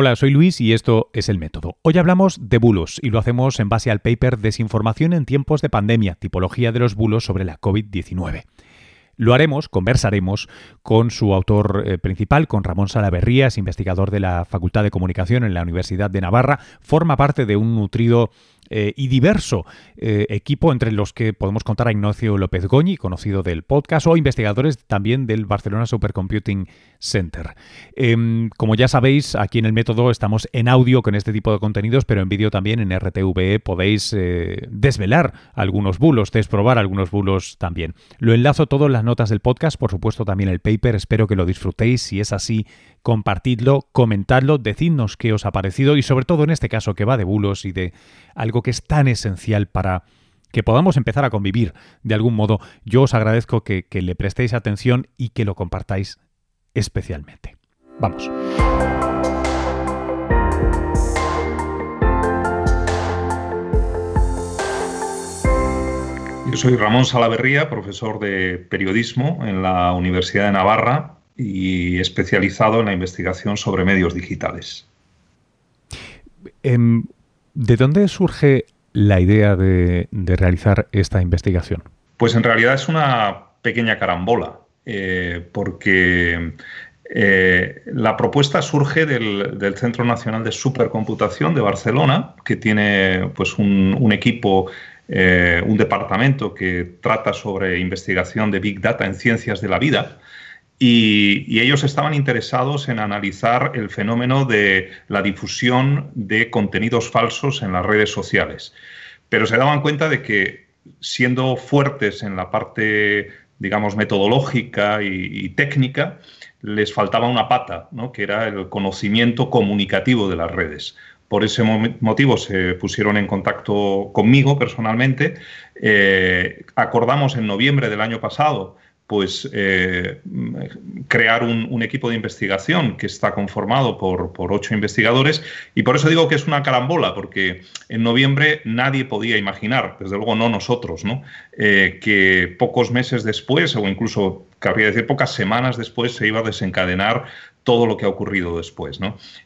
Hola, soy Luis y esto es El Método. Hoy hablamos de bulos y lo hacemos en base al paper Desinformación en tiempos de pandemia, tipología de los bulos sobre la COVID-19. Lo haremos, conversaremos con su autor eh, principal, con Ramón Salaverrías, investigador de la Facultad de Comunicación en la Universidad de Navarra. Forma parte de un nutrido eh, y diverso eh, equipo entre los que podemos contar a Ignacio López Goñi, conocido del podcast, o investigadores también del Barcelona Supercomputing Center. Em, como ya sabéis, aquí en el método estamos en audio con este tipo de contenidos, pero en vídeo también en RTVE podéis eh, desvelar algunos bulos, desprobar algunos bulos también. Lo enlazo todo en las notas del podcast, por supuesto también el paper, espero que lo disfrutéis, si es así, compartidlo, comentadlo, decidnos qué os ha parecido y sobre todo en este caso que va de bulos y de algo que es tan esencial para que podamos empezar a convivir de algún modo. Yo os agradezco que, le prestéis atención y que lo compartáis especialmente. Vamos. Yo soy Ramón Salaverría, profesor de periodismo en la Universidad de Navarra y especializado en la investigación sobre medios digitales. Em, ¿De dónde surge la idea de, realizar esta investigación? Pues en realidad es una pequeña carambola, eh, porque eh, la propuesta surge del, Centro Nacional de Supercomputación de Barcelona, que tiene pues, un, equipo, eh, un departamento que trata sobre investigación de Big Data en ciencias de la vida. Y, ellos estaban interesados en analizar el fenómeno de la difusión de contenidos falsos en las redes sociales. Pero se daban cuenta de que siendo fuertes en la parte, digamos, metodológica y, técnica, les faltaba una pata, ¿no? que era el conocimiento comunicativo de las redes. Por ese motivo se pusieron en contacto conmigo personalmente. Eh, acordamos en noviembre del año pasado pues eh, crear un, equipo de investigación que está conformado por, ocho investigadores y por eso digo que es una carambola, porque en noviembre nadie podía imaginar, desde luego no nosotros, ¿no? Eh, que pocos meses después, o incluso cabría decir pocas semanas después, se iba a desencadenar todo lo que ha ocurrido después.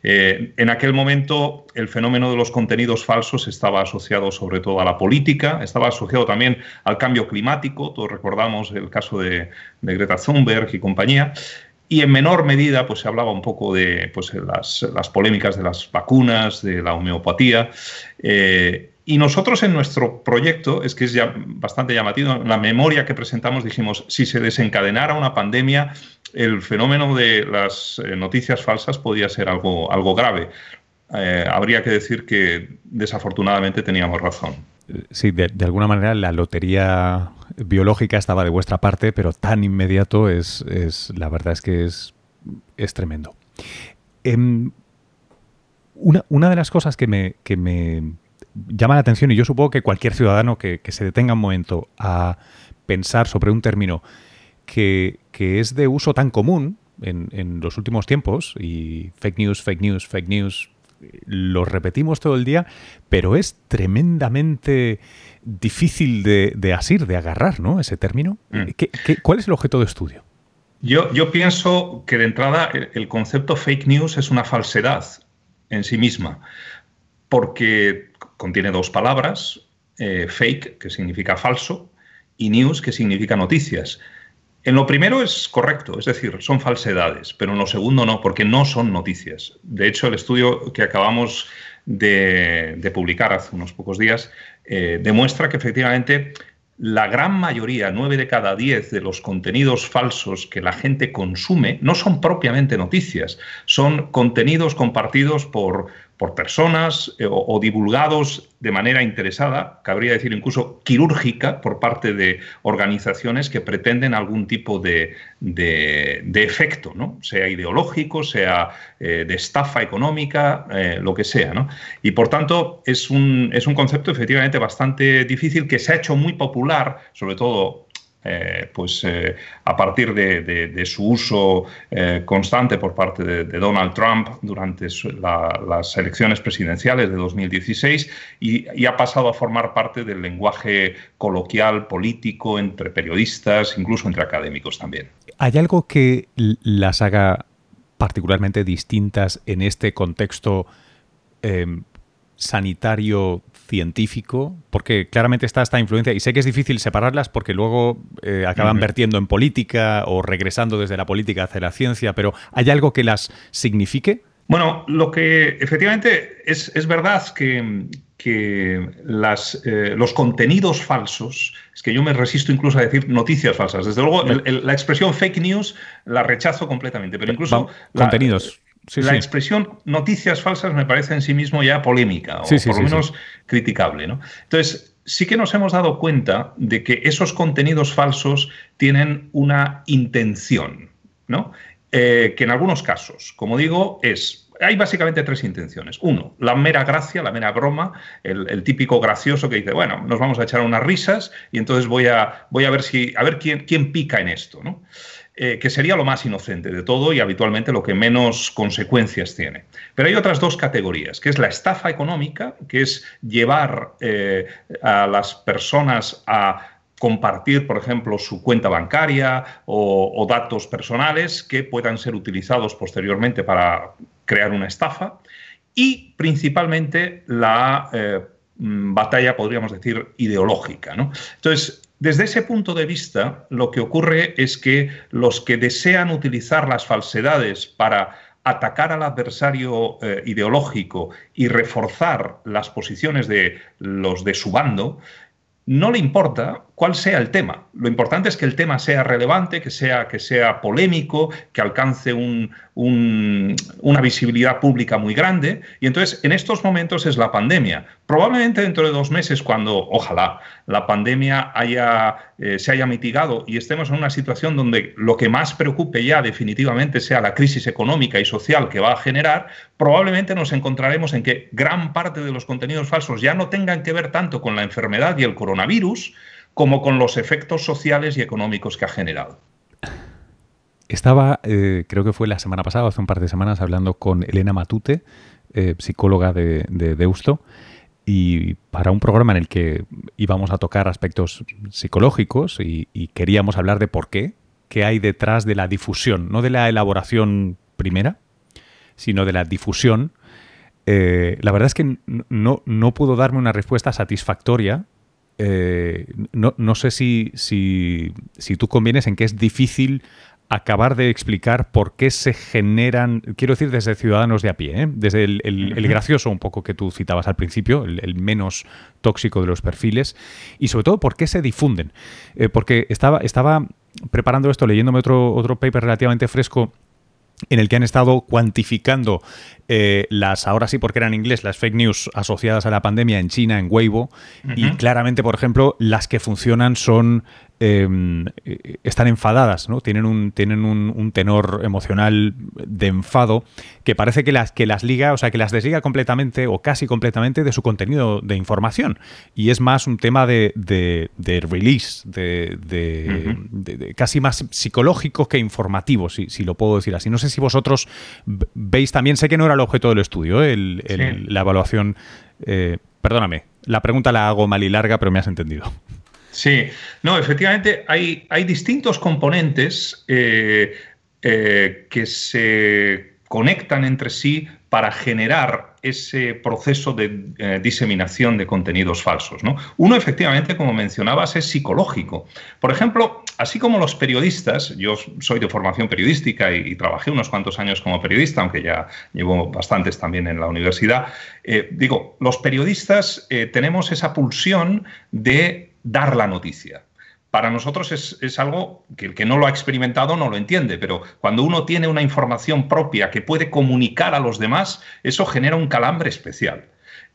Eh, en aquel momento el fenómeno de los contenidos falsos estaba asociado sobre todo a la política, estaba asociado también al cambio climático, todos recordamos el caso de, Greta Thunberg y compañía, y en menor medida pues, se hablaba un poco de pues, las, polémicas de las vacunas, de la homeopatía. Eh, y nosotros en nuestro proyecto, es que es ya bastante llamativo, la memoria que presentamos dijimos, si se desencadenara una pandemia, el fenómeno de las eh, noticias falsas podía ser algo, algo grave. Eh, habría que decir que desafortunadamente teníamos razón. Sí, de, alguna manera la lotería biológica estaba de vuestra parte, pero tan inmediato es, es la verdad es que es, es tremendo. Em, una, una, de las cosas que me, que me llama la atención, y yo supongo que cualquier ciudadano que, se detenga un momento a pensar sobre un término que, es de uso tan común en, los últimos tiempos, y fake news, fake news, fake news, lo repetimos todo el día, pero es tremendamente difícil de, asir, de agarrar, ¿no? Ese término. Mm. cuál es el objeto de estudio? Yo, yo pienso que de entrada el concepto fake news es una falsedad en sí misma, porque contiene dos palabras, eh, fake, que significa falso, y news, que significa noticias. En lo primero es correcto, es decir, son falsedades, pero en lo segundo no, porque no son noticias. De hecho, el estudio que acabamos de, publicar hace unos pocos días eh, demuestra que efectivamente la gran mayoría, nueve de cada diez de los contenidos falsos que la gente consume no son propiamente noticias, son contenidos compartidos por, por personas eh, o, divulgados de manera interesada, cabría decir incluso quirúrgica, por parte de organizaciones que pretenden algún tipo de, efecto, ¿no? sea ideológico, sea eh, de estafa económica, eh, lo que sea. ¿no? Y por tanto es un, es un concepto efectivamente bastante difícil que se ha hecho muy popular, sobre todo eh, pues eh, a partir de, su uso eh, constante por parte de, Donald Trump durante las elecciones presidenciales de 2016 y, ha pasado a formar parte del lenguaje coloquial político entre periodistas, incluso entre académicos también. ¿Hay algo que las haga particularmente distintas en este contexto sanitario científico? Porque claramente está esta influencia, y sé que es difícil separarlas porque luego eh, acaban vertiendo en política o regresando desde la política hacia la ciencia, pero ¿hay algo que las signifique? Bueno, lo que efectivamente es, verdad que, que las, eh, los contenidos falsos, es que yo me resisto incluso a decir noticias falsas. Desde luego, la expresión fake news la rechazo completamente, pero incluso... contenidos. La expresión noticias falsas me parece en sí mismo ya polémica, o por lo menos criticable. ¿no? Entonces, sí que nos hemos dado cuenta de que esos contenidos falsos tienen una intención, ¿no? Eh, que en algunos casos, como digo, es hay básicamente tres intenciones. Uno, la mera gracia, la mera broma, el, típico gracioso que dice, bueno, nos vamos a echar unas risas y entonces voy a, voy a ver, si, a ver quién, quién pica en esto, ¿no? Eh, que sería lo más inocente de todo y habitualmente lo que menos consecuencias tiene. Pero hay otras dos categorías, que es la estafa económica, que es llevar eh, a las personas a compartir, por ejemplo, su cuenta bancaria o, datos personales que puedan ser utilizados posteriormente para crear una estafa. Y principalmente la eh, mm, batalla, podríamos decir, ideológica. Entonces, desde ese punto de vista, lo que ocurre es que los que desean utilizar las falsedades para atacar al adversario eh, ideológico y reforzar las posiciones de los de su bando, no le importa cuál sea el tema. Lo importante es que el tema sea relevante, que sea, que sea polémico, que alcance una visibilidad pública muy grande. Y entonces, en estos momentos es la pandemia. Probablemente dentro de dos meses, cuando, ojalá, la pandemia haya, eh, se haya mitigado y estemos en una situación donde lo que más preocupe ya definitivamente sea la crisis económica y social que va a generar, probablemente nos encontraremos en que gran parte de los contenidos falsos ya no tengan que ver tanto con la enfermedad y el coronavirus, como con los efectos sociales y económicos que ha generado. Estaba, eh, creo que fue la semana pasada, hace un par de semanas, hablando con Elena Matute, eh, psicóloga de, Deusto, y para un programa en el que íbamos a tocar aspectos psicológicos y, queríamos hablar de por qué, qué hay detrás de la difusión, no de la elaboración primera, sino de la difusión. Eh, la verdad es que no, no pudo darme una respuesta satisfactoria eh, no, sé si, si, tú convienes en que es difícil acabar de explicar por qué se generan, quiero decir desde ciudadanos de a pie, ¿eh? desde el, gracioso un poco que tú citabas al principio, el, menos tóxico de los perfiles, y sobre todo por qué se difunden. Eh, porque estaba, estaba preparando esto, leyéndome otro, otro paper relativamente fresco en el que han estado cuantificando eh, las, ahora sí porque eran inglés, las fake news asociadas a la pandemia en China, en Weibo, y claramente, por ejemplo, las que funcionan son eh, están enfadadas, ¿no? Tienen, un, tienen un, tenor emocional de enfado que parece que las, que las liga, o sea, que las desliga completamente o casi completamente de su contenido de información. Y es más un tema de, release, de, casi más psicológico que informativo, si, si, lo puedo decir así. No sé si vosotros veis también, sé que no era el objeto del estudio, ¿eh? la evaluación. Eh, perdóname, la pregunta la hago mal y larga, pero me has entendido. Sí, no, efectivamente hay, hay distintos componentes eh, eh, que se conectan entre sí para generar ese proceso de eh, diseminación de contenidos falsos. ¿no? Uno, efectivamente, como mencionabas, es psicológico. Por ejemplo, así como los periodistas, yo soy de formación periodística y, trabajé unos cuantos años como periodista, aunque ya llevo bastantes también en la universidad, digo, los periodistas tenemos esa pulsión de dar la noticia. Para nosotros es, algo que el que no lo ha experimentado no lo entiende, pero cuando uno tiene una información propia que puede comunicar a los demás, eso genera un calambre especial.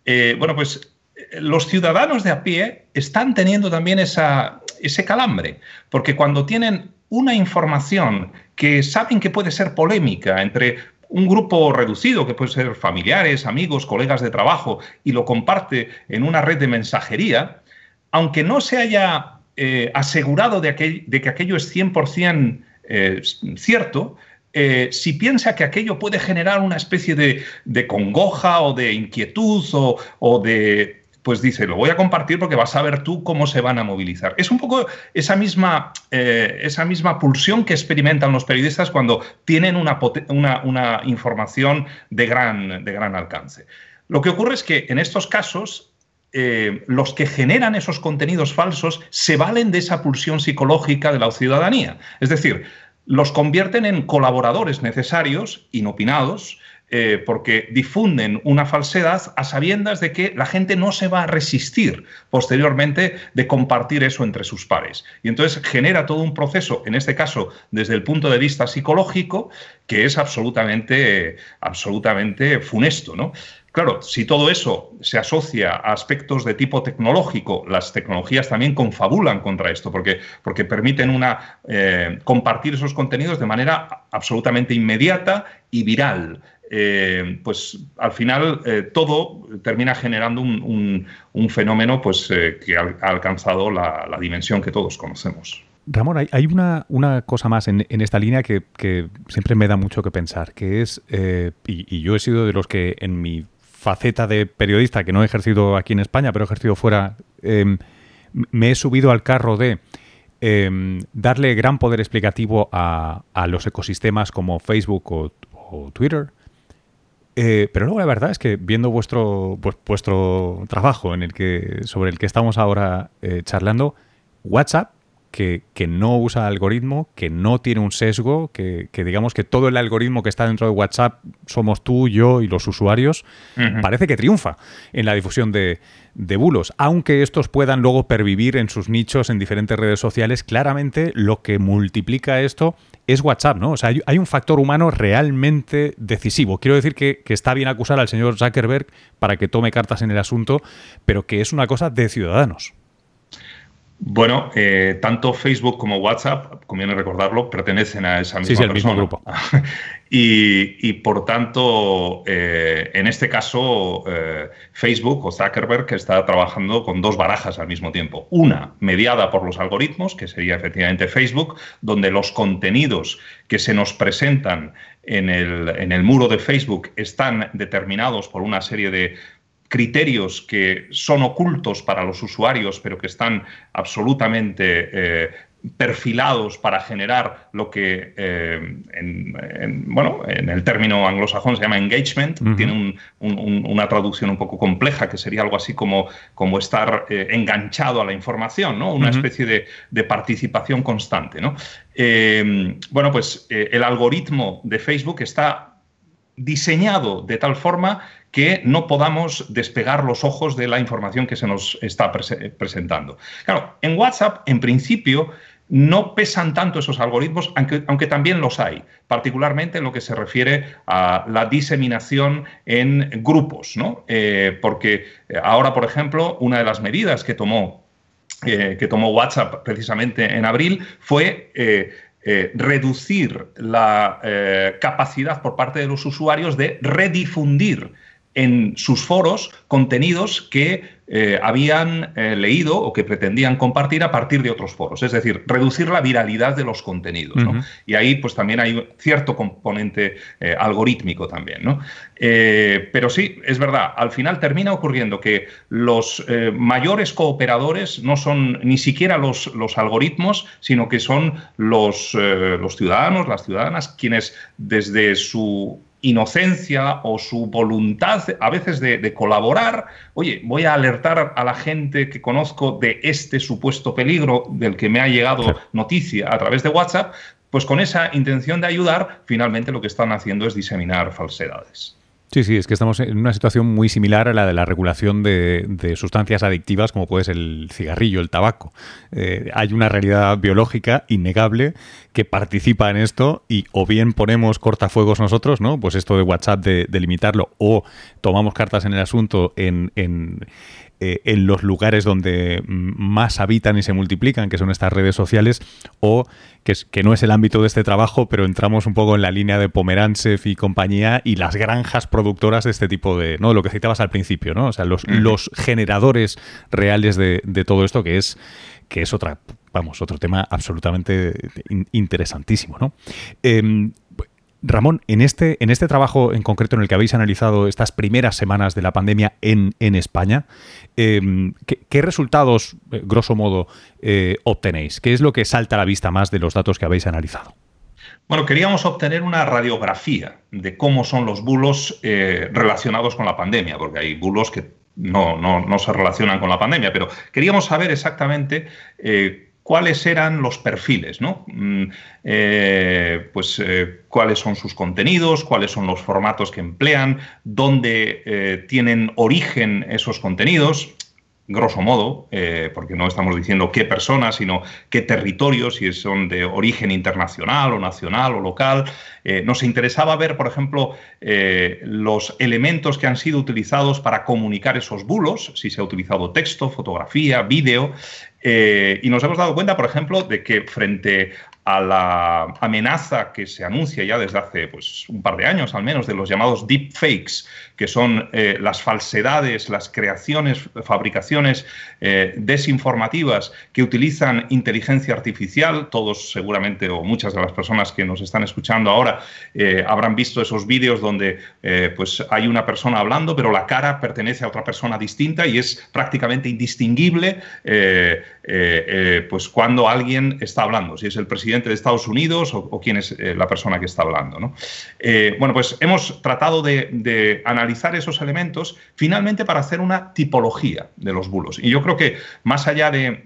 Eh, bueno, pues eh, los ciudadanos de a pie están teniendo también esa, ese calambre, porque cuando tienen una información que saben que puede ser polémica entre un grupo reducido, que puede ser familiares, amigos, colegas de trabajo, y lo comparte en una red de mensajería, aunque no se haya eh, asegurado de, que aquello es 100% eh, cierto, eh, si piensa que aquello puede generar una especie de, congoja o de inquietud o, de pues dice, lo voy a compartir porque vas a ver tú cómo se van a movilizar. Es un poco esa misma, eh, esa misma pulsión que experimentan los periodistas cuando tienen una, una, información de gran, de gran alcance. Lo que ocurre es que en estos casos eh, los que generan esos contenidos falsos se valen de esa pulsión psicológica de la ciudadanía. Es decir, los convierten en colaboradores necesarios, inopinados, eh, porque difunden una falsedad a sabiendas de que la gente no se va a resistir posteriormente de compartir eso entre sus pares. Y entonces genera todo un proceso, en este caso desde el punto de vista psicológico, que es absolutamente, absolutamente funesto. ¿no? Claro, si todo eso se asocia a aspectos de tipo tecnológico, las tecnologías también confabulan contra esto, porque, porque permiten una, eh, compartir esos contenidos de manera absolutamente inmediata y viral. Eh, pues al final eh, todo termina generando un, fenómeno pues, que ha, alcanzado la, dimensión que todos conocemos. Ramón, hay, una, una, cosa más en, esta línea que, siempre me da mucho que pensar, que es, y, yo he sido de los que en mi faceta de periodista, que no he ejercido aquí en España, pero he ejercido fuera, em, me he subido al carro de em, darle gran poder explicativo a, los ecosistemas como Facebook o Twitter, eh, pero luego la verdad es que viendo vuestro, vuestro trabajo en el que, sobre el que estamos ahora eh, charlando, WhatsApp, que, no usa algoritmo, que no tiene un sesgo, que, digamos que todo el algoritmo que está dentro de WhatsApp somos tú, yo y los usuarios, parece que triunfa en la difusión de, de bulos. Aunque estos puedan luego pervivir en sus nichos en diferentes redes sociales, claramente lo que multiplica esto es WhatsApp, ¿no? O sea, hay, un factor humano realmente decisivo. Quiero decir que, está bien acusar al señor Zuckerberg para que tome cartas en el asunto, pero que es una cosa de ciudadanos. Bueno, eh, tanto Facebook como WhatsApp, conviene recordarlo, pertenecen a esa misma sí, Mismo grupo. y, por tanto, eh, en este caso, eh, Facebook o Zuckerberg está trabajando con dos barajas al mismo tiempo. Una mediada por los algoritmos, que sería efectivamente Facebook, donde los contenidos que se nos presentan en el, en el muro de Facebook están determinados por una serie de criterios que son ocultos para los usuarios, pero que están absolutamente eh, perfilados para generar lo que eh, en, bueno, en el término anglosajón se llama engagement, tiene una traducción un poco compleja que sería algo así como, como estar eh, enganchado a la información, ¿no? una especie de, participación constante. ¿no? bueno, pues el algoritmo de Facebook está diseñado de tal forma que no podamos despegar los ojos de la información que se nos está presentando. Claro, en WhatsApp, en principio, no pesan tanto esos algoritmos, aunque, aunque, también los hay, particularmente en lo que se refiere a la diseminación en grupos, ¿no? Eh, porque eh, ahora, por ejemplo, una de las medidas que tomó, eh, que tomó WhatsApp precisamente en abril fue reducir la capacidad por parte de los usuarios de redifundir en sus foros contenidos que eh, habían eh, leído o que pretendían compartir a partir de otros foros, es decir, reducir la viralidad de los contenidos. Y ahí pues también hay cierto componente eh, algorítmico también. ¿no? pero sí, es verdad, al final termina ocurriendo que los mayores cooperadores no son ni siquiera los, los algoritmos, sino que son los, los ciudadanos, las ciudadanas, quienes desde su inocencia o su voluntad a veces de, colaborar, oye, voy a alertar a la gente que conozco de este supuesto peligro del que me ha llegado noticia a través de WhatsApp, pues con esa intención de ayudar, finalmente lo que están haciendo es diseminar falsedades. Sí, sí, es que estamos en una situación muy similar a la de la regulación de, sustancias adictivas como puede ser el cigarrillo, el tabaco. Eh, hay una realidad biológica innegable que participa en esto y o bien ponemos cortafuegos nosotros, ¿no? Pues esto de WhatsApp de, de limitarlo, o tomamos cartas en el asunto en, en eh, en los lugares donde más habitan y se multiplican, que son estas redes sociales, o que, que, no es el ámbito de este trabajo, pero entramos un poco en la línea de Pomerancev y compañía y las granjas productoras de este tipo de, ¿no? Lo que citabas al principio, ¿no? O sea, los, los generadores reales de, todo esto, que es, que es otra, vamos, otro tema absolutamente interesantísimo, ¿no? Em, Ramón, en este, en este trabajo en concreto en el que habéis analizado estas primeras semanas de la pandemia en, España, em, ¿qué, resultados, eh, grosso modo, eh, obtenéis? ¿Qué es lo que salta a la vista más de los datos que habéis analizado? Bueno, queríamos obtener una radiografía de cómo son los bulos eh, relacionados con la pandemia, porque hay bulos que no, no, se relacionan con la pandemia, pero queríamos saber exactamente cuáles eran los perfiles, ¿no? Mm, eh, pues eh, cuáles son sus contenidos, cuáles son los formatos que emplean, dónde eh, tienen origen esos contenidos grosso modo, eh, porque no estamos diciendo qué personas, sino qué territorios, si son de origen internacional o nacional o local. Eh, nos interesaba ver, por ejemplo, eh, los elementos que han sido utilizados para comunicar esos bulos, si se ha utilizado texto, fotografía, vídeo. y nos hemos dado cuenta, por ejemplo, de que frente a la amenaza que se anuncia ya desde hace pues, un par de años al menos de los llamados deepfakes, que son eh, las falsedades, las creaciones, fabricaciones eh, desinformativas que utilizan inteligencia artificial. Todos seguramente o muchas de las personas que nos están escuchando ahora eh, habrán visto esos vídeos donde pues, hay una persona hablando, pero la cara pertenece a otra persona distinta y es prácticamente indistinguible pues, cuando alguien está hablando, si es el presidente de Estados Unidos o, quién es eh, la persona que está hablando. Eh, bueno, pues hemos tratado de, analizar esos elementos finalmente para hacer una tipología de los bulos. Y yo creo que más allá de,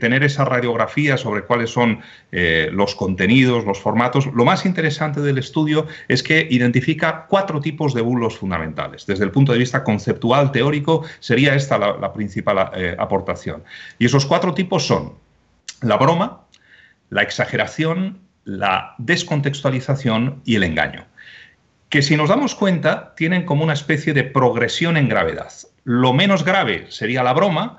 tener esa radiografía sobre cuáles son eh, los contenidos, los formatos, lo más interesante del estudio es que identifica cuatro tipos de bulos fundamentales. Desde el punto de vista conceptual, teórico, sería esta la principal aportación. Y esos cuatro tipos son la broma, la exageración, la descontextualización y el engaño, que si nos damos cuenta tienen como una especie de progresión en gravedad. Lo menos grave sería la broma,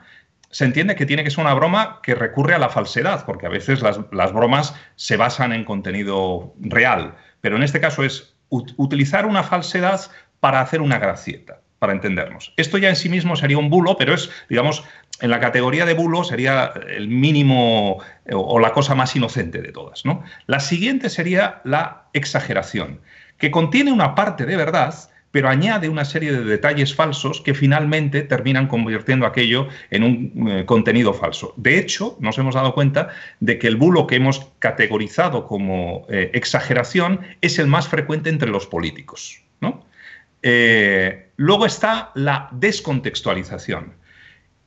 se entiende que tiene que ser una broma que recurre a la falsedad, porque a veces las, bromas se basan en contenido real, pero en este caso es utilizar una falsedad para hacer una gracieta para entendernos. Esto ya en sí mismo sería un bulo, pero es, digamos, en la categoría de bulo sería el mínimo eh, o la cosa más inocente de todas. ¿no? La siguiente sería la exageración, que contiene una parte de verdad, pero añade una serie de detalles falsos que finalmente terminan convirtiendo aquello en un eh, contenido falso. De hecho, nos hemos dado cuenta de que el bulo que hemos categorizado como eh, exageración es el más frecuente entre los políticos. Luego está la descontextualización,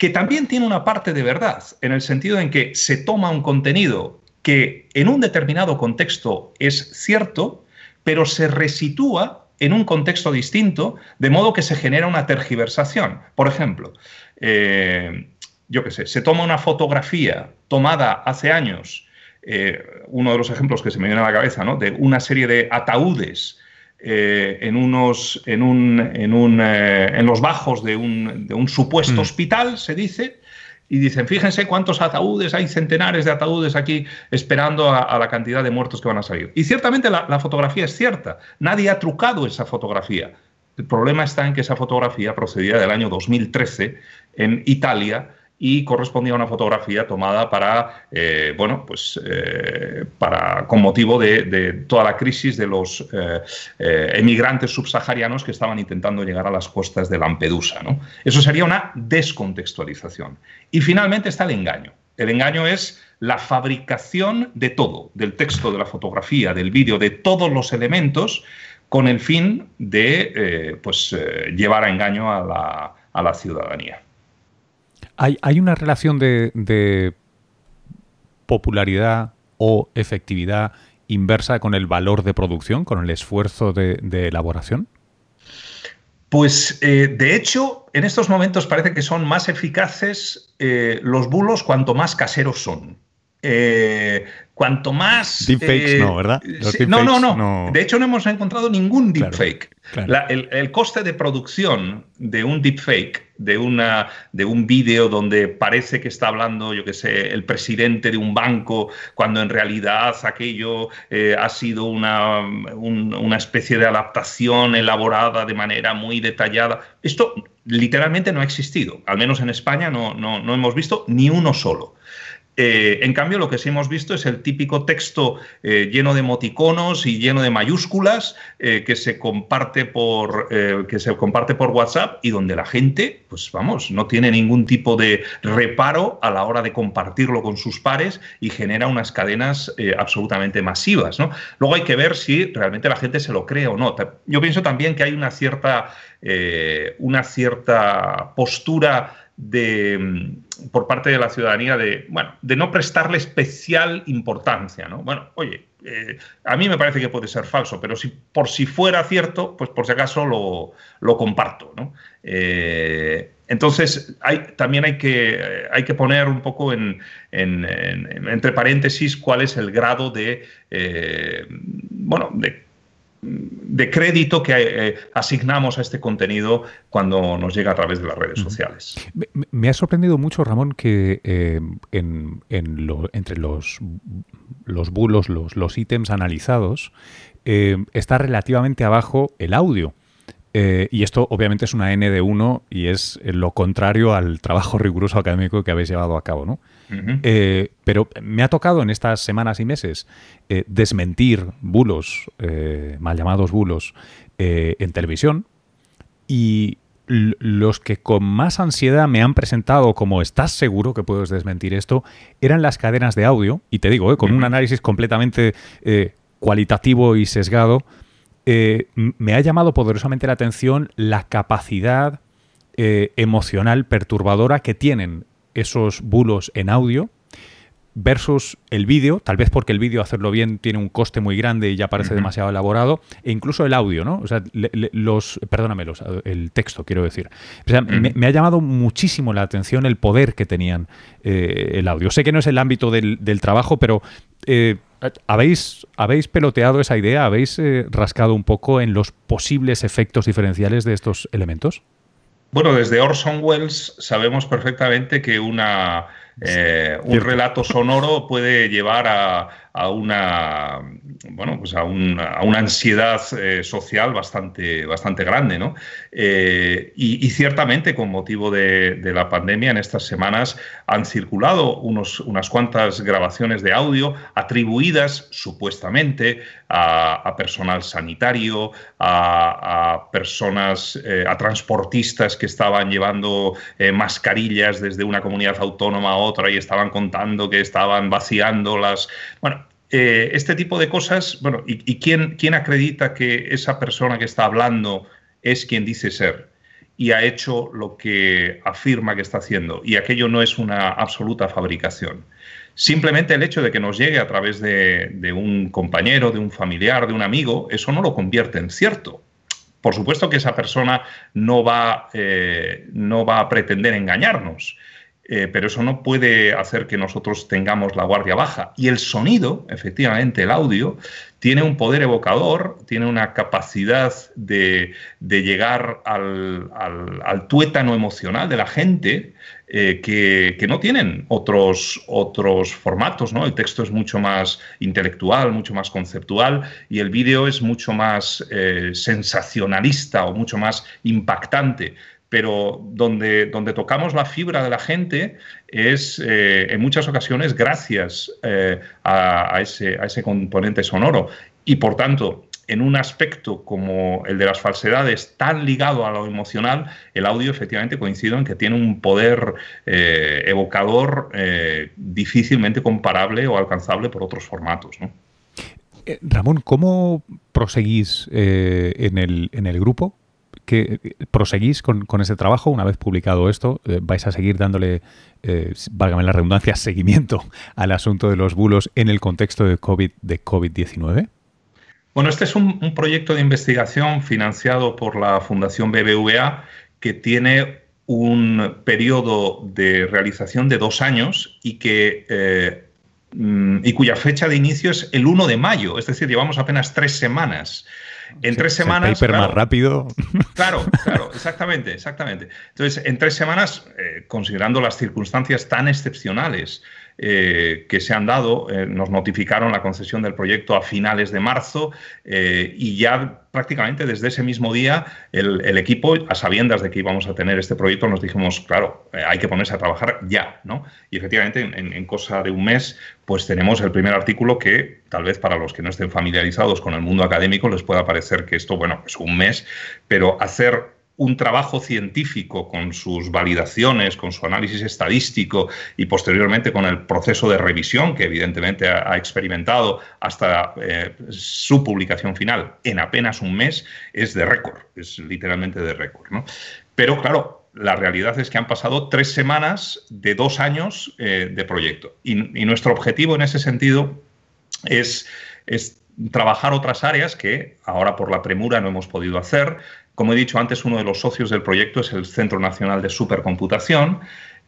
que también tiene una parte de verdad, en el sentido en que se toma un contenido que en un determinado contexto es cierto, pero se resitúa en un contexto distinto, de modo que se genera una tergiversación. Por ejemplo, eh, yo qué sé, se toma una fotografía tomada hace años, eh, uno de los ejemplos que se me viene a la cabeza, ¿no? de una serie de ataúdes eh, en, unos, en, un, en, un, eh, en, los bajos de un, de un supuesto mm. hospital, se dice, y dicen, fíjense cuántos ataúdes, hay centenares de ataúdes aquí esperando a, la cantidad de muertos que van a salir. Y ciertamente la, la, fotografía es cierta, nadie ha trucado esa fotografía. El problema está en que esa fotografía procedía del año 2013 en Italia, y correspondía a una fotografía tomada para, eh, bueno, pues eh, para, con motivo de, toda la crisis de los eh, emigrantes subsaharianos que estaban intentando llegar a las costas de Lampedusa. ¿no? Eso sería una descontextualización. Y finalmente está el engaño. El engaño es la fabricación de todo, del texto, de la fotografía, del vídeo, de todos los elementos, con el fin de pues, llevar a engaño a la ciudadanía. ¿Hay, una relación de, popularidad o efectividad inversa con el valor de producción, con el esfuerzo de, elaboración? Pues eh, de hecho, en estos momentos parece que son más eficaces eh, los bulos cuanto más caseros son. Eh, cuanto más... Deepfakes no, ¿verdad? no, no, no, De hecho, no hemos encontrado ningún deepfake. el, coste de producción de un deepfake, de, una, de un vídeo donde parece que está hablando, yo qué sé, el presidente de un banco, cuando en realidad aquello eh, ha sido una, una especie de adaptación elaborada de manera muy detallada, esto literalmente no ha existido. Al menos en España no, no, no hemos visto ni uno solo. Eh, en cambio, lo que sí hemos visto es el típico texto eh, lleno de emoticonos y lleno de mayúsculas eh, que, se comparte por, que se comparte por WhatsApp y donde la gente, pues vamos, no tiene ningún tipo de reparo a la hora de compartirlo con sus pares y genera unas cadenas absolutamente masivas. ¿no? Luego hay que ver si realmente la gente se lo cree o no. Yo pienso también que hay una cierta, una cierta postura de, mm, por parte de la ciudadanía de, bueno, de no prestarle especial importancia. ¿no? Bueno, oye, eh, a mí me parece que puede ser falso, pero si por si fuera cierto, pues por si acaso lo, comparto. ¿no? Eh, entonces, hay, también hay que, hay que poner un poco en, entre paréntesis cuál es el grado de, eh, bueno, de de crédito que eh, asignamos a este contenido cuando nos llega a través de las redes sociales. Me, ha sorprendido mucho, Ramón, que eh, entre los, los bulos, los, ítems analizados, eh, está relativamente abajo el audio. Y esto obviamente es una N de 1 y es lo contrario al trabajo riguroso académico que habéis llevado a cabo, ¿no? Eh, pero me ha tocado en estas semanas y meses eh, desmentir bulos, eh, mal llamados bulos, en televisión y los que con más ansiedad me han presentado como estás seguro que puedes desmentir esto eran las cadenas de audio y te digo, con un análisis completamente cualitativo y sesgado, me ha llamado poderosamente la atención la capacidad emocional perturbadora que tienen esos bulos en audio versus el vídeo, tal vez porque el vídeo hacerlo bien tiene un coste muy grande y ya parece demasiado elaborado, e incluso el audio, ¿no? O sea, los, perdóname, el texto, quiero decir. O sea, me, ha llamado muchísimo la atención el poder que tenían eh, el audio. Sé que no es el ámbito del, trabajo, pero eh, ¿habéis, ¿habéis peloteado esa idea? ¿Habéis eh, rascado un poco en los posibles efectos diferenciales de estos elementos? Bueno, desde Orson Welles sabemos perfectamente que una, eh, un relato sonoro puede llevar a, a una, bueno, pues a, una ansiedad eh, social bastante, bastante grande. ¿no? Eh, y, ciertamente, con motivo de, la pandemia, en estas semanas han circulado unos, unas cuantas grabaciones de audio atribuidas supuestamente a, personal sanitario, a, personas, eh, a transportistas que estaban llevando mascarillas desde una comunidad autónoma a otra y estaban contando que estaban vaciando las... Bueno, eh, este tipo de cosas, bueno, ¿y, quién, quién, acredita que esa persona que está hablando es quien dice ser? Y ha hecho lo que afirma que está haciendo. Y aquello no es una absoluta fabricación. Simplemente el hecho de que nos llegue a través de, un compañero, de un familiar, de un amigo, eso no lo convierte en cierto. Por supuesto que esa persona no va, eh, no va a pretender engañarnos. Eh, pero eso no puede hacer que nosotros tengamos la guardia baja. Y el sonido, efectivamente, el audio, tiene un poder evocador, tiene una capacidad de, llegar al, tuétano emocional de la gente eh, que, no tienen otros, otros formatos. ¿no? El texto es mucho más intelectual, mucho más conceptual y el vídeo es mucho más eh, sensacionalista o mucho más impactante pero donde, donde tocamos la fibra de la gente es eh, en muchas ocasiones gracias eh, a, ese, a, ese, componente sonoro. Y por tanto, en un aspecto como el de las falsedades tan ligado a lo emocional, el audio efectivamente coincido en que tiene un poder eh, evocador difícilmente comparable o alcanzable por otros formatos. Ramón, ¿cómo proseguís en, el, en el grupo? Que proseguís con, ese trabajo una vez publicado esto? Eh, ¿Vais a seguir dándole, eh, válgame la redundancia, seguimiento al asunto de los bulos en el contexto de COVID de COVID-19? Bueno, este es un, proyecto de investigación financiado por la Fundación BBVA que tiene un periodo de realización de dos años y que eh, mm, y cuya fecha de inicio es el 1 de mayo, es decir, llevamos apenas tres semanas. En tres semanas. El más rápido. Claro, claro, exactamente, exactamente. Entonces, en tres semanas, eh, considerando las circunstancias tan excepcionales eh, que se han dado. Eh, nos notificaron la concesión del proyecto a finales de marzo eh, y ya prácticamente desde ese mismo día el, equipo, a sabiendas de que íbamos a tener este proyecto, nos dijimos, claro, hay que ponerse a trabajar ya, ¿no? Y efectivamente en, en, cosa de un mes, pues tenemos el primer artículo que tal vez para los que no estén familiarizados con el mundo académico les pueda parecer que esto, bueno, es un mes, pero hacer un trabajo científico con sus validaciones, con su análisis estadístico y posteriormente con el proceso de revisión que evidentemente ha, experimentado hasta eh, su publicación final en apenas un mes, es de récord, es literalmente de récord. Pero claro, la realidad es que han pasado tres semanas de dos años eh, de proyecto y, nuestro objetivo en ese sentido es, es trabajar otras áreas que ahora por la premura no hemos podido hacer, como he dicho antes, uno de los socios del proyecto es el Centro Nacional de Supercomputación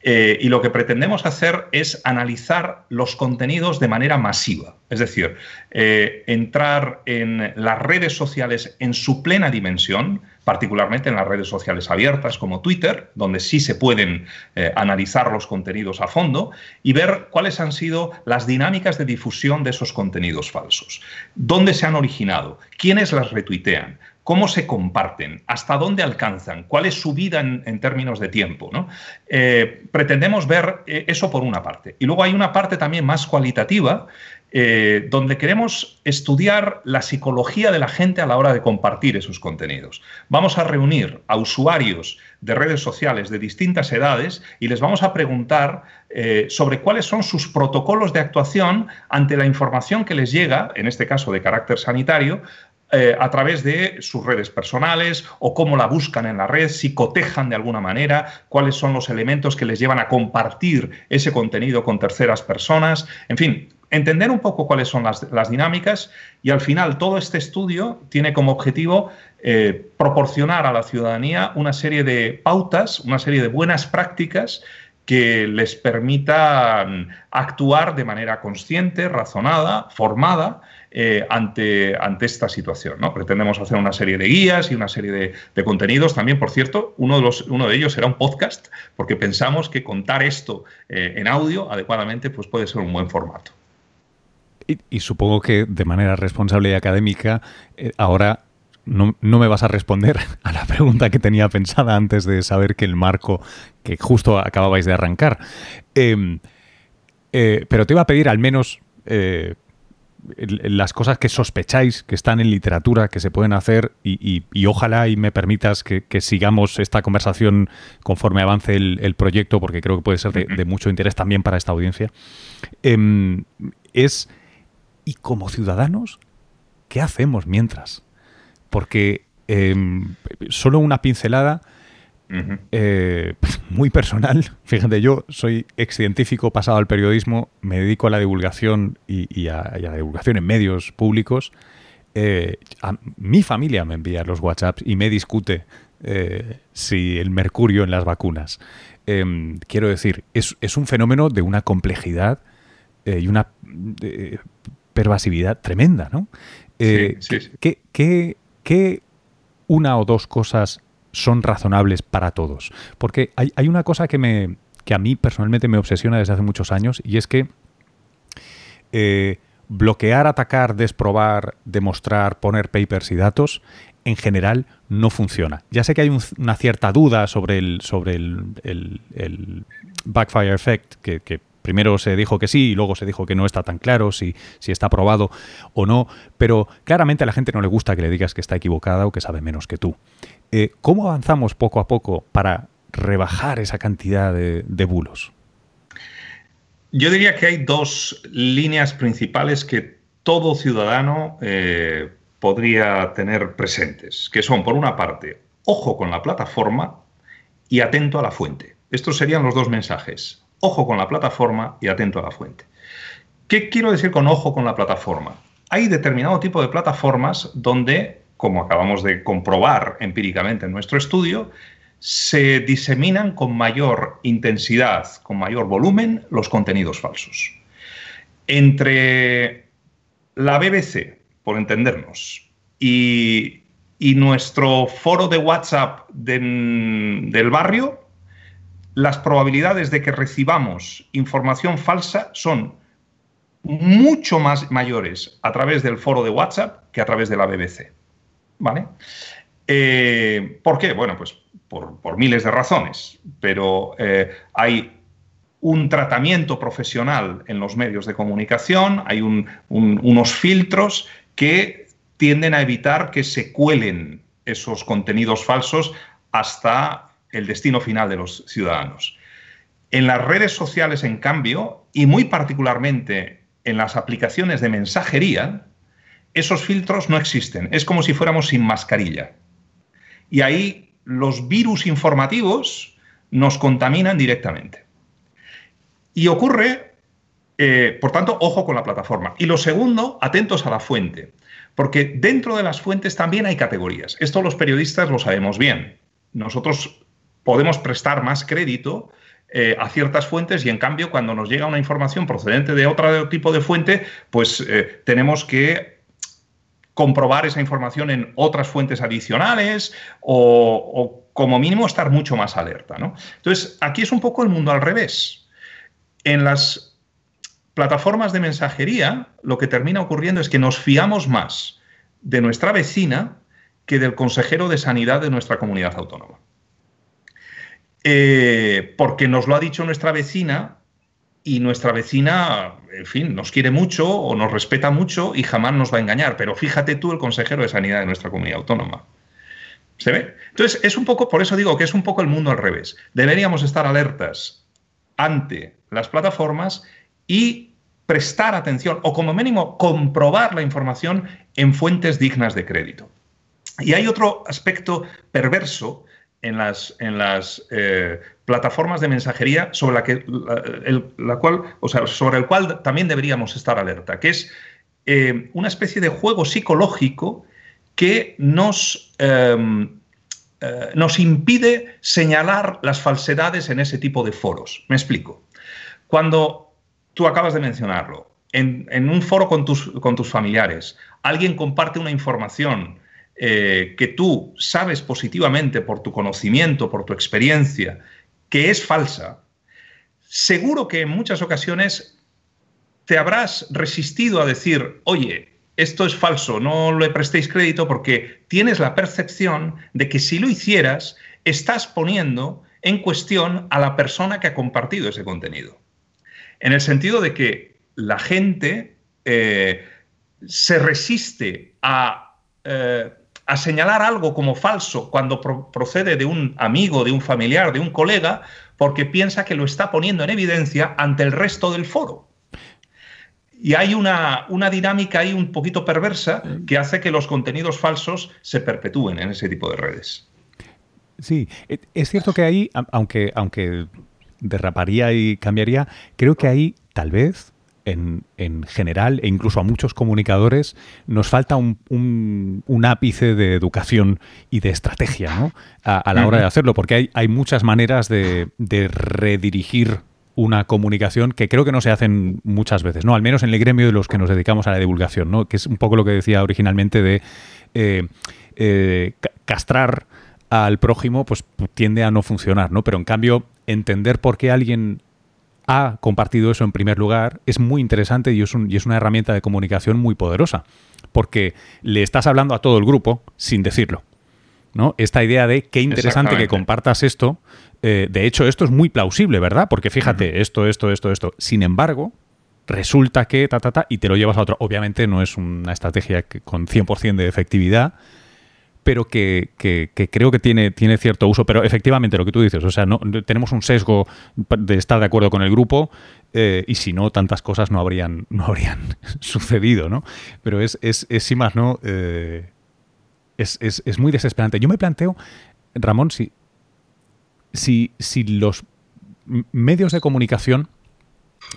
eh, y lo que pretendemos hacer es analizar los contenidos de manera masiva, es decir, eh, entrar en las redes sociales en su plena dimensión, particularmente en las redes sociales abiertas como Twitter, donde sí se pueden eh, analizar los contenidos a fondo y ver cuáles han sido las dinámicas de difusión de esos contenidos falsos, dónde se han originado, quiénes las retuitean, cómo se comparten, hasta dónde alcanzan, cuál es su vida en, términos de tiempo. Eh, pretendemos ver eh, eso por una parte. Y luego hay una parte también más cualitativa, eh, donde queremos estudiar la psicología de la gente a la hora de compartir esos contenidos. Vamos a reunir a usuarios de redes sociales de distintas edades y les vamos a preguntar sobre cuáles son sus protocolos de actuación ante la información que les llega, en este caso de carácter sanitario, eh, a través de sus redes personales o cómo la buscan en la red, si cotejan de alguna manera, cuáles son los elementos que les llevan a compartir ese contenido con terceras personas, en fin, entender un poco cuáles son las, dinámicas y al final todo este estudio tiene como objetivo eh, proporcionar a la ciudadanía una serie de pautas, una serie de buenas prácticas que les permitan actuar de manera consciente, razonada, formada eh, ante, ante esta situación. ¿no? Pretendemos hacer una serie de guías y una serie de, contenidos. También, por cierto, uno de, los, uno de ellos será un podcast, porque pensamos que contar esto eh, en audio adecuadamente pues puede ser un buen formato. Y, supongo que de manera responsable y académica, eh, ahora no, me vas a responder a la pregunta que tenía pensada antes de saber que el marco que justo acababais de arrancar. Em, pero te iba a pedir al menos las cosas que sospecháis que están en literatura, que se pueden hacer, y, ojalá y me permitas que, sigamos esta conversación conforme avance el, proyecto, porque creo que puede ser de, mucho interés también para esta audiencia, em, es, ¿y como ciudadanos, qué hacemos mientras? Porque em, solo una pincelada eh, muy personal. Fíjate, yo soy ex científico pasado al periodismo, me dedico a la divulgación y, a, la divulgación en medios públicos. Eh, mi familia me envía los WhatsApps y me discute eh, si el mercurio en las vacunas. Em, quiero decir, es, un fenómeno de una complejidad y una pervasividad tremenda, ¿no? ¿qué, una o dos cosas son razonables para todos. Porque hay, una cosa que, me, que a mí personalmente me obsesiona desde hace muchos años y es que eh, bloquear, atacar, desprobar, demostrar, poner papers y datos en general no funciona. Ya sé que hay una cierta duda sobre el, sobre el, backfire effect, que, primero se dijo que sí y luego se dijo que no está tan claro si, si está probado o no, pero claramente a la gente no le gusta que le digas que está equivocada o que sabe menos que tú. Eh, ¿Cómo avanzamos poco a poco para rebajar esa cantidad de, bulos? Yo diría que hay dos líneas principales que todo ciudadano eh, podría tener presentes, que son, por una parte, ojo con la plataforma y atento a la fuente. Estos serían los dos mensajes. Ojo con la plataforma y atento a la fuente. ¿Qué quiero decir con ojo con la plataforma? Hay determinado tipo de plataformas donde como acabamos de comprobar empíricamente en nuestro estudio, se diseminan con mayor intensidad, con mayor volumen, los contenidos falsos. Entre la BBC, por entendernos, y, nuestro foro de WhatsApp del barrio, las probabilidades de que recibamos información falsa son mucho más mayores a través del foro de WhatsApp que a través de la BBC. ¿Vale? Eh, ¿Por qué? Bueno, pues por, miles de razones, pero eh, hay un tratamiento profesional en los medios de comunicación, hay unos filtros que tienden a evitar que se cuelen esos contenidos falsos hasta el destino final de los ciudadanos. En las redes sociales, en cambio, y muy particularmente en las aplicaciones de mensajería, esos filtros no existen. Es como si fuéramos sin mascarilla. Y ahí los virus informativos nos contaminan directamente. Y ocurre, eh, por tanto, ojo con la plataforma. Y lo segundo, atentos a la fuente, porque dentro de las fuentes también hay categorías. Esto los periodistas lo sabemos bien. Nosotros podemos prestar más crédito eh, a ciertas fuentes y en cambio cuando nos llega una información procedente de otro tipo de fuente, pues eh, tenemos que comprobar esa información en otras fuentes adicionales o, como mínimo estar mucho más alerta. Entonces, aquí es un poco el mundo al revés. En las plataformas de mensajería, lo que termina ocurriendo es que nos fiamos más de nuestra vecina que del consejero de sanidad de nuestra comunidad autónoma. Eh, porque nos lo ha dicho nuestra vecina y nuestra vecina, en fin, nos quiere mucho o nos respeta mucho y jamás nos va a engañar. Pero fíjate tú el consejero de sanidad de nuestra comunidad autónoma. ¿Se ve? Entonces, es un poco, por eso digo que es un poco el mundo al revés. Deberíamos estar alertas ante las plataformas y prestar atención o como mínimo comprobar la información en fuentes dignas de crédito. Y hay otro aspecto perverso en las, en las eh, plataformas de mensajería sobre la, que, la, cual, o sea, sobre el cual también deberíamos estar alerta, que es eh, una especie de juego psicológico que nos, em, eh, nos impide señalar las falsedades en ese tipo de foros. Me explico. Cuando tú acabas de mencionarlo, en, en un foro con tus, con tus familiares, alguien comparte una información eh, que tú sabes positivamente por tu conocimiento, por tu experiencia, que es falsa, seguro que en muchas ocasiones te habrás resistido a decir, oye, esto es falso, no le prestéis crédito porque tienes la percepción de que si lo hicieras, estás poniendo en cuestión a la persona que ha compartido ese contenido. En el sentido de que la gente eh, se resiste a eh, a señalar algo como falso cuando procede de un amigo, de un familiar, de un colega, porque piensa que lo está poniendo en evidencia ante el resto del foro. Y hay una, una, dinámica ahí un poquito perversa que hace que los contenidos falsos se perpetúen en ese tipo de redes. Sí, e, es cierto que ahí, aunque, aunque derraparía y cambiaría, creo que ahí tal vez en, general e incluso a muchos comunicadores nos falta un, ápice de educación y de estrategia ¿no? a, la hora de hacerlo, porque hay, hay muchas maneras de, redirigir una comunicación que creo que no se hacen muchas veces, ¿no? Al menos en el gremio de los que nos dedicamos a la divulgación, ¿no? Que es un poco lo que decía originalmente de eh, eh, castrar al prójimo, pues tiende a no funcionar, ¿no? Pero en cambio, entender por qué alguien ha compartido eso en primer lugar es muy interesante y es, una herramienta de comunicación muy poderosa, porque le estás hablando a todo el grupo sin decirlo. ¿no? Esta idea de qué interesante que compartas esto. Eh, de hecho, esto es muy plausible, ¿verdad? Porque fíjate, esto, esto, esto, esto. Sin embargo, resulta que ta, ta, ta, y te lo llevas a otro. Obviamente no es una estrategia con 100% de efectividad, pero que, creo que tiene, tiene cierto uso. Pero efectivamente, lo que tú dices, o sea, no, tenemos un sesgo de estar de acuerdo con el grupo eh, y si no, tantas cosas no habrían, no habrían sucedido, ¿no? Pero es, es, es sin más, ¿no? Eh, es, es, muy desesperante. Yo me planteo, Ramón, si, si, si los medios de comunicación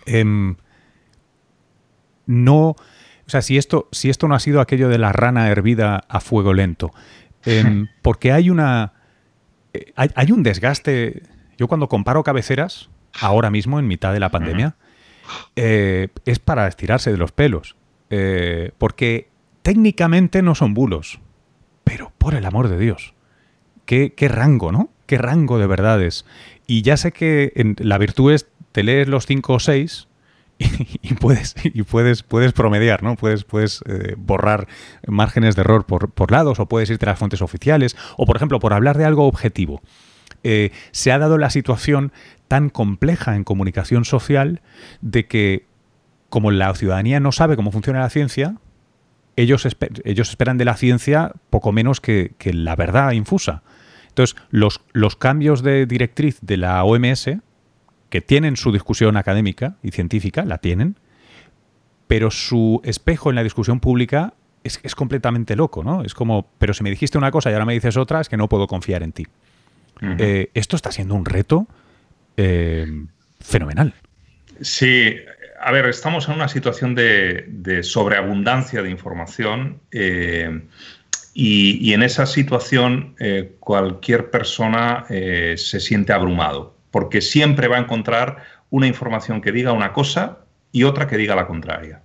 em, no o sea, si esto, si esto no ha sido aquello de la rana hervida a fuego lento, em, porque hay una. Eh, hay, un desgaste. Yo cuando comparo cabeceras, ahora mismo, en mitad de la pandemia, eh, es para estirarse de los pelos. Eh, porque técnicamente no son bulos. Pero por el amor de Dios. Qué, rango, ¿no? qué rango de verdades. Y ya sé que en, la virtud es te lees los cinco o seis y, puedes y puedes puedes promediar, ¿no? Puedes puedes eh, borrar márgenes de error por, por, lados o puedes irte a las fuentes oficiales o por ejemplo por hablar de algo objetivo. Eh, se ha dado la situación tan compleja en comunicación social de que como la ciudadanía no sabe cómo funciona la ciencia, ellos, ellos esperan de la ciencia poco menos que, la verdad infusa. Entonces, los, los cambios de directriz de la OMS, que tienen su discusión académica y científica, la tienen, pero su espejo en la discusión pública es, completamente loco, ¿no? Es como, pero si me dijiste una cosa y ahora me dices otra, es que no puedo confiar en ti. Eh, esto está siendo un reto eh, fenomenal. Sí, a ver, estamos en una situación de, sobreabundancia de información eh, y, en esa situación cualquier persona se siente abrumado, porque siempre va a encontrar una información que diga una cosa y otra que diga la contraria.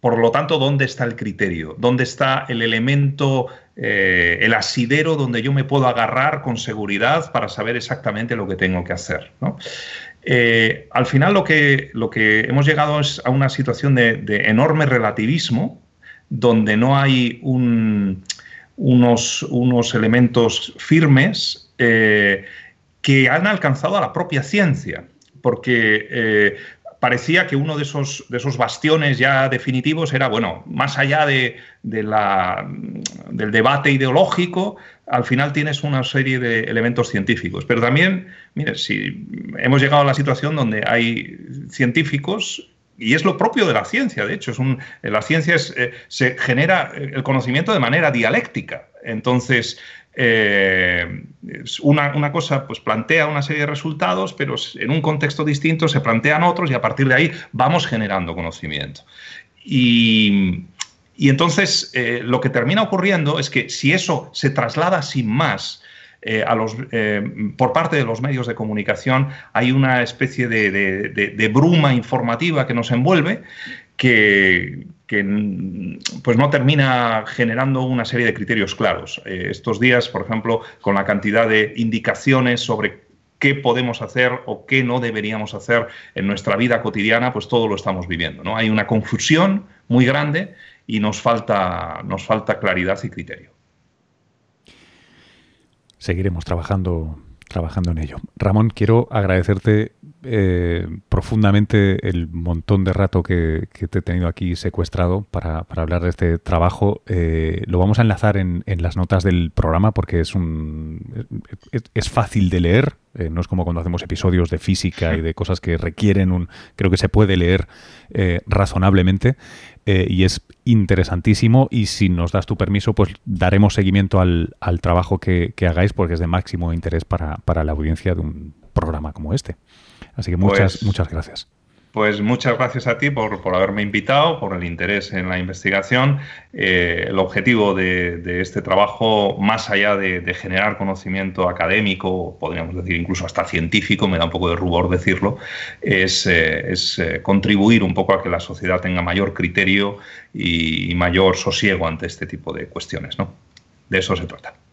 por lo tanto, ¿dónde está el criterio? ¿Dónde está el elemento, el asidero donde yo me puedo agarrar con seguridad para saber exactamente lo que tengo que hacer? Eh, al final lo que, lo que hemos llegado es a una situación de, enorme relativismo, donde no hay unos, unos, elementos firmes eh, que han alcanzado a la propia ciencia, porque eh, parecía que uno de esos, de esos bastiones ya definitivos era, bueno, más allá de, del debate ideológico, al final tienes una serie de elementos científicos. Pero también, mire, si hemos llegado a la situación donde hay científicos y es lo propio de la ciencia, de hecho, es un, la ciencia eh, se genera el conocimiento de manera dialéctica. Entonces, eh, una, cosa pues plantea una serie de resultados, pero en un contexto distinto se plantean otros y a partir de ahí vamos generando conocimiento. Y, entonces eh, lo que termina ocurriendo es que si eso se traslada sin más eh, a los, por parte de los medios de comunicación, hay una especie de bruma informativa que nos envuelve que, pues no termina generando una serie de criterios claros. Eh, estos días, por ejemplo, con la cantidad de indicaciones sobre qué podemos hacer o qué no deberíamos hacer en nuestra vida cotidiana, pues todo lo estamos viviendo. ¿no? Hay una confusión muy grande y nos falta, nos falta claridad y criterio. Seguiremos trabajando trabajando en ello. Ramón, quiero agradecerte eh, profundamente el montón de rato que, te he tenido aquí secuestrado para, hablar de este trabajo. Eh, lo vamos a enlazar en, las notas del programa porque es, un, es, fácil de leer. Eh, no es como cuando hacemos episodios de física y de cosas que requieren un... Creo que se puede leer razonablemente y es interesantísimo y si nos das tu permiso pues daremos seguimiento al, trabajo que, hagáis porque es de máximo interés para, para la audiencia de un programa como este. Así que muchas, pues, muchas gracias. Pues muchas gracias a ti por, haberme invitado, por el interés en la investigación. Eh, el objetivo de, este trabajo, más allá de, generar conocimiento académico, podríamos decir incluso hasta científico, me da un poco de rubor decirlo, es, eh, eh, contribuir un poco a que la sociedad tenga mayor criterio y, mayor sosiego ante este tipo de cuestiones. ¿no? De eso se trata.